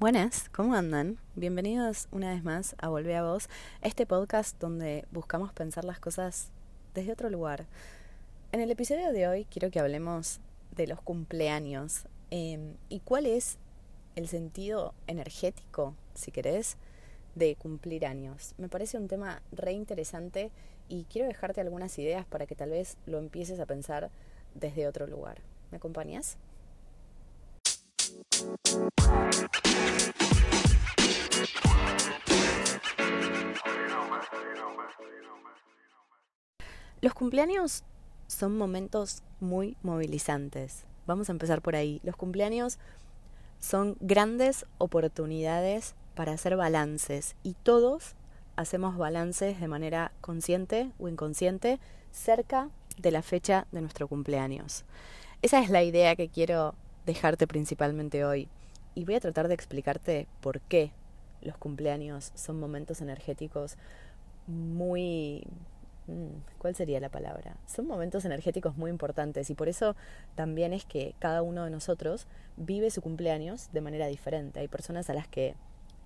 Buenas, ¿cómo andan? Bienvenidos una vez más a Volver a Vos, este podcast donde buscamos pensar las cosas desde otro lugar. En el episodio de hoy quiero que hablemos de los cumpleaños em, y cuál es el sentido energético, si querés, de cumplir años. Me parece un tema re interesante y quiero dejarte algunas ideas para que tal vez lo empieces a pensar desde otro lugar. ¿Me acompañas? Los cumpleaños son momentos muy movilizantes. Vamos a empezar por ahí. Los cumpleaños son grandes oportunidades para hacer balances y todos hacemos balances de manera consciente o inconsciente cerca de la fecha de nuestro cumpleaños. Esa es la idea que quiero dejarte principalmente hoy. Y voy a tratar de explicarte por qué los cumpleaños son momentos energéticos muy... Mm, ¿Cuál sería la palabra? Son momentos energéticos muy importantes y por eso también es que cada uno de nosotros vive su cumpleaños de manera diferente. Hay personas a las que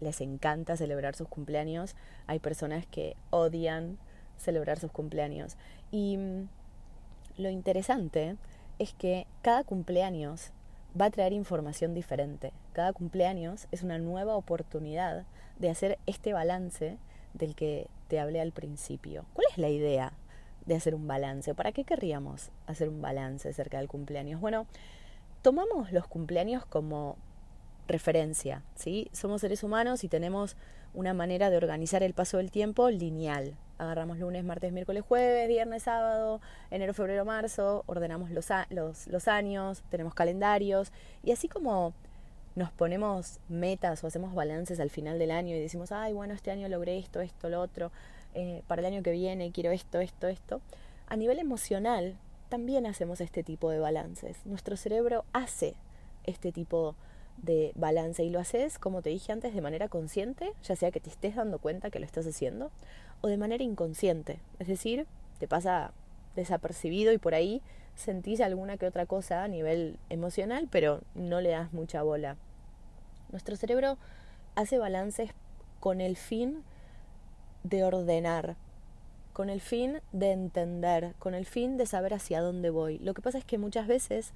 les encanta celebrar sus cumpleaños, hay personas que odian celebrar sus cumpleaños. Y mm, lo interesante es que cada cumpleaños va a traer información diferente. Cada cumpleaños es una nueva oportunidad de hacer este balance del que te hablé al principio. ¿Cuál es la idea de hacer un balance? ¿Para qué querríamos hacer un balance acerca del cumpleaños? Bueno, tomamos los cumpleaños como referencia, ¿sí? Somos seres humanos y tenemos una manera de organizar el paso del tiempo lineal. Agarramos lunes, martes, miércoles, jueves, viernes, sábado, enero, febrero, marzo, ordenamos los, los, los años, tenemos calendarios y así como nos ponemos metas o hacemos balances al final del año y decimos, ay, bueno, este año logré esto, esto, lo otro, eh, para el año que viene quiero esto, esto, esto. A nivel emocional también hacemos este tipo de balances. Nuestro cerebro hace este tipo de balance y lo haces, como te dije antes, de manera consciente, ya sea que te estés dando cuenta que lo estás haciendo, o de manera inconsciente, es decir, te pasa desapercibido y por ahí sentís alguna que otra cosa a nivel emocional, pero no le das mucha bola. Nuestro cerebro hace balances con el fin de ordenar, con el fin de entender, con el fin de saber hacia dónde voy. Lo que pasa es que muchas veces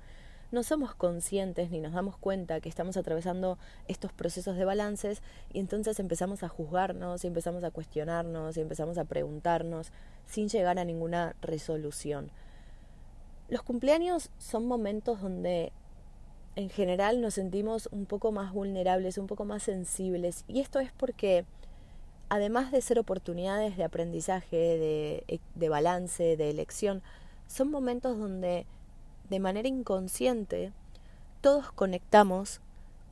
no somos conscientes ni nos damos cuenta que estamos atravesando estos procesos de balances y entonces empezamos a juzgarnos y empezamos a cuestionarnos y empezamos a preguntarnos sin llegar a ninguna resolución. Los cumpleaños son momentos donde en general nos sentimos un poco más vulnerables, un poco más sensibles y esto es porque además de ser oportunidades de aprendizaje, de, de balance, de elección, son momentos donde de manera inconsciente, todos conectamos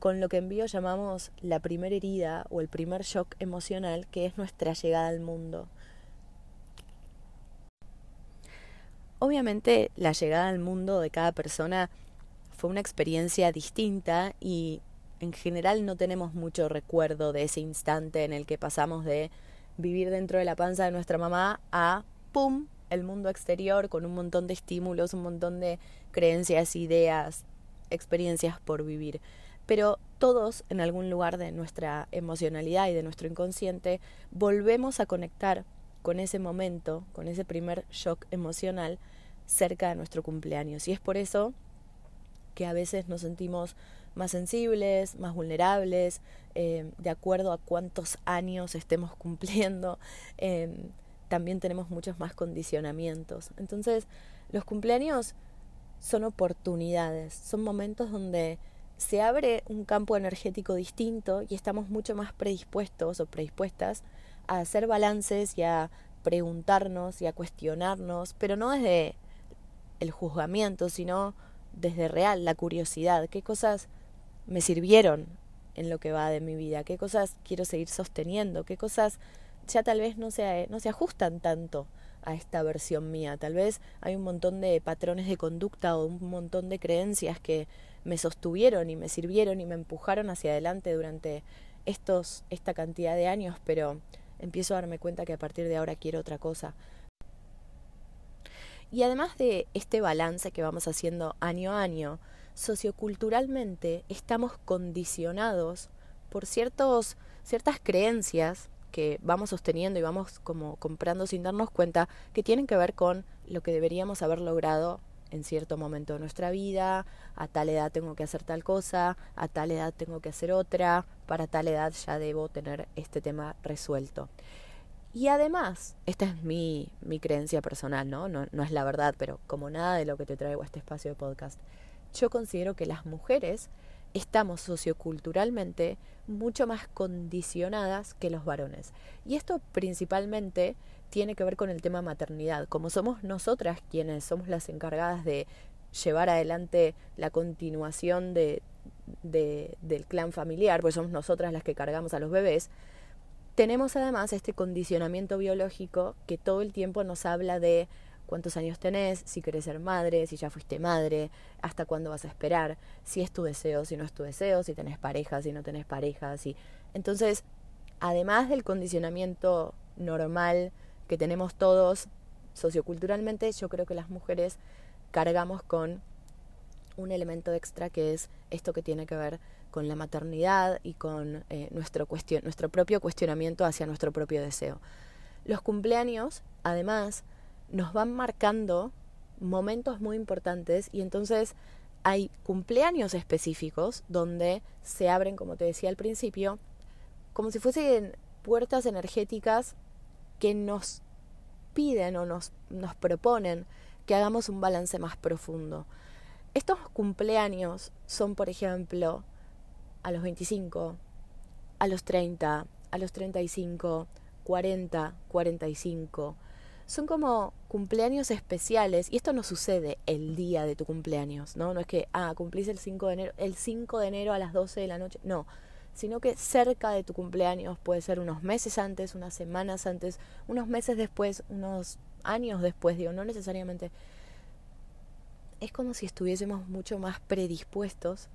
con lo que en bio llamamos la primera herida o el primer shock emocional, que es nuestra llegada al mundo. Obviamente la llegada al mundo de cada persona fue una experiencia distinta y en general no tenemos mucho recuerdo de ese instante en el que pasamos de vivir dentro de la panza de nuestra mamá a ¡pum! el mundo exterior con un montón de estímulos, un montón de creencias, ideas, experiencias por vivir. Pero todos en algún lugar de nuestra emocionalidad y de nuestro inconsciente volvemos a conectar con ese momento, con ese primer shock emocional cerca de nuestro cumpleaños. Y es por eso que a veces nos sentimos más sensibles, más vulnerables, eh, de acuerdo a cuántos años estemos cumpliendo. Eh, también tenemos muchos más condicionamientos. Entonces, los cumpleaños son oportunidades, son momentos donde se abre un campo energético distinto y estamos mucho más predispuestos o predispuestas a hacer balances y a preguntarnos y a cuestionarnos, pero no desde el juzgamiento, sino desde real, la curiosidad, qué cosas me sirvieron en lo que va de mi vida, qué cosas quiero seguir sosteniendo, qué cosas ya tal vez no se, no se ajustan tanto a esta versión mía. Tal vez hay un montón de patrones de conducta o un montón de creencias que me sostuvieron y me sirvieron y me empujaron hacia adelante durante estos, esta cantidad de años, pero empiezo a darme cuenta que a partir de ahora quiero otra cosa. Y además de este balance que vamos haciendo año a año, socioculturalmente estamos condicionados por ciertos, ciertas creencias que vamos sosteniendo y vamos como comprando sin darnos cuenta que tienen que ver con lo que deberíamos haber logrado en cierto momento de nuestra vida, a tal edad tengo que hacer tal cosa, a tal edad tengo que hacer otra, para tal edad ya debo tener este tema resuelto. Y además, esta es mi, mi creencia personal, ¿no? ¿no? No es la verdad, pero como nada de lo que te traigo a este espacio de podcast, yo considero que las mujeres estamos socioculturalmente mucho más condicionadas que los varones. Y esto principalmente tiene que ver con el tema maternidad. Como somos nosotras quienes somos las encargadas de llevar adelante la continuación de, del clan familiar, pues somos nosotras las que cargamos a los bebés, tenemos además este condicionamiento biológico que todo el tiempo nos habla de cuántos años tenés, si querés ser madre, si ya fuiste madre, hasta cuándo vas a esperar, si es tu deseo, si no es tu deseo, si tenés pareja, si no tenés pareja, si... Entonces, además del condicionamiento normal que tenemos todos socioculturalmente, yo creo que las mujeres cargamos con un elemento extra que es esto que tiene que ver con la maternidad y con eh, nuestro, nuestro propio cuestionamiento hacia nuestro propio deseo. Los cumpleaños, además, nos van marcando momentos muy importantes y entonces hay cumpleaños específicos donde se abren, como te decía al principio, como si fuesen puertas energéticas que nos piden o nos, nos proponen que hagamos un balance más profundo. Estos cumpleaños son, por ejemplo, a los 25, a los 30, a los 35, 40, 45. Son como cumpleaños especiales y esto no sucede el día de tu cumpleaños, ¿no? No es que, ah, cumplís el 5 de enero, el 5 de enero a las 12 de la noche, no, sino que cerca de tu cumpleaños puede ser unos meses antes, unas semanas antes, unos meses después, unos años después, digo, no necesariamente. Es como si estuviésemos mucho más predispuestos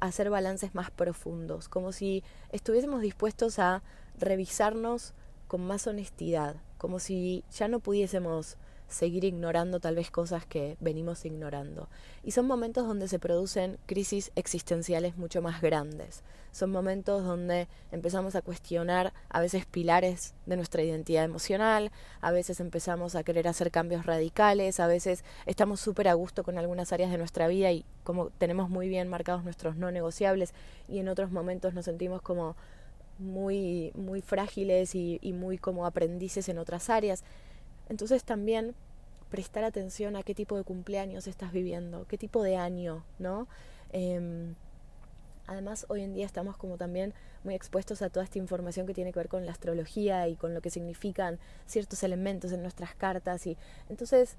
a hacer balances más profundos, como si estuviésemos dispuestos a revisarnos con más honestidad, como si ya no pudiésemos seguir ignorando tal vez cosas que venimos ignorando. Y son momentos donde se producen crisis existenciales mucho más grandes. Son momentos donde empezamos a cuestionar a veces pilares de nuestra identidad emocional, a veces empezamos a querer hacer cambios radicales, a veces estamos súper a gusto con algunas áreas de nuestra vida y como tenemos muy bien marcados nuestros no negociables y en otros momentos nos sentimos como muy, muy frágiles y, y muy como aprendices en otras áreas. Entonces también prestar atención a qué tipo de cumpleaños estás viviendo, qué tipo de año, ¿no? Em, además, hoy en día estamos como también muy expuestos a toda esta información que tiene que ver con la astrología y con lo que significan ciertos elementos en nuestras cartas. Y entonces,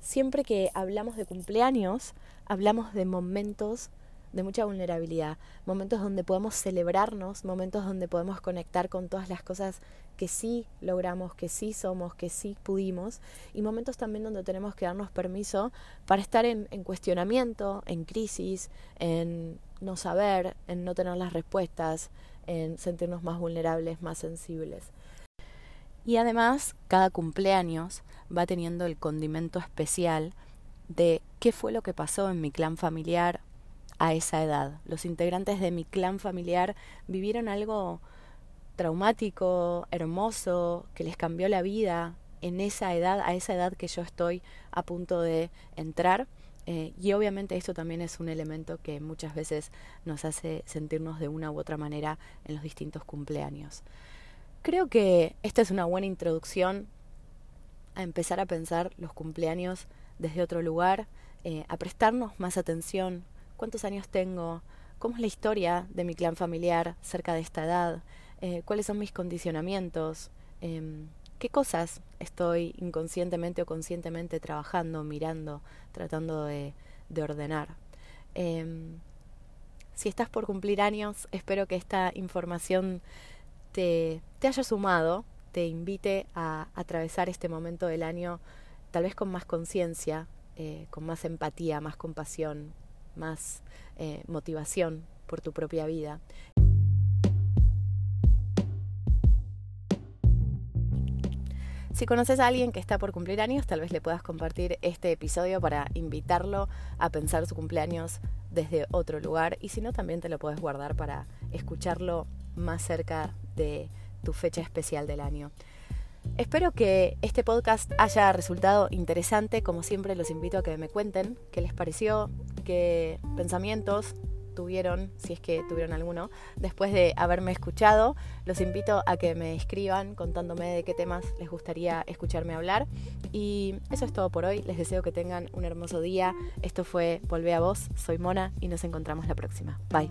siempre que hablamos de cumpleaños, hablamos de momentos de mucha vulnerabilidad, momentos donde podemos celebrarnos, momentos donde podemos conectar con todas las cosas que sí logramos, que sí somos, que sí pudimos, y momentos también donde tenemos que darnos permiso para estar en, en cuestionamiento, en crisis, en no saber, en no tener las respuestas, en sentirnos más vulnerables, más sensibles. Y además, cada cumpleaños va teniendo el condimento especial de qué fue lo que pasó en mi clan familiar a esa edad. Los integrantes de mi clan familiar vivieron algo traumático, hermoso, que les cambió la vida en esa edad, a esa edad que yo estoy a punto de entrar. Eh, y obviamente esto también es un elemento que muchas veces nos hace sentirnos de una u otra manera en los distintos cumpleaños. Creo que esta es una buena introducción a empezar a pensar los cumpleaños desde otro lugar, eh, a prestarnos más atención cuántos años tengo, cómo es la historia de mi clan familiar cerca de esta edad, eh, cuáles son mis condicionamientos, em, qué cosas estoy inconscientemente o conscientemente trabajando, mirando, tratando de, ordenar. Em, si estás por cumplir años, espero que esta información te, te haya sumado, te invite a atravesar este momento del año tal vez con más conciencia, eh, con más empatía, más compasión, más eh, motivación por tu propia vida. Si conoces a alguien que está por cumplir años, tal vez le puedas compartir este episodio para invitarlo a pensar su cumpleaños desde otro lugar y si no, también te lo puedes guardar para escucharlo más cerca de tu fecha especial del año. Espero que este podcast haya resultado interesante. Como siempre, los invito a que me cuenten qué les pareció, qué pensamientos tuvieron, si es que tuvieron alguno, después de haberme escuchado. Los invito a que me escriban contándome de qué temas les gustaría escucharme hablar. Y eso es todo por hoy. Les deseo que tengan un hermoso día. Esto fue Volvé a vos. Soy Mona y nos encontramos la próxima. Bye.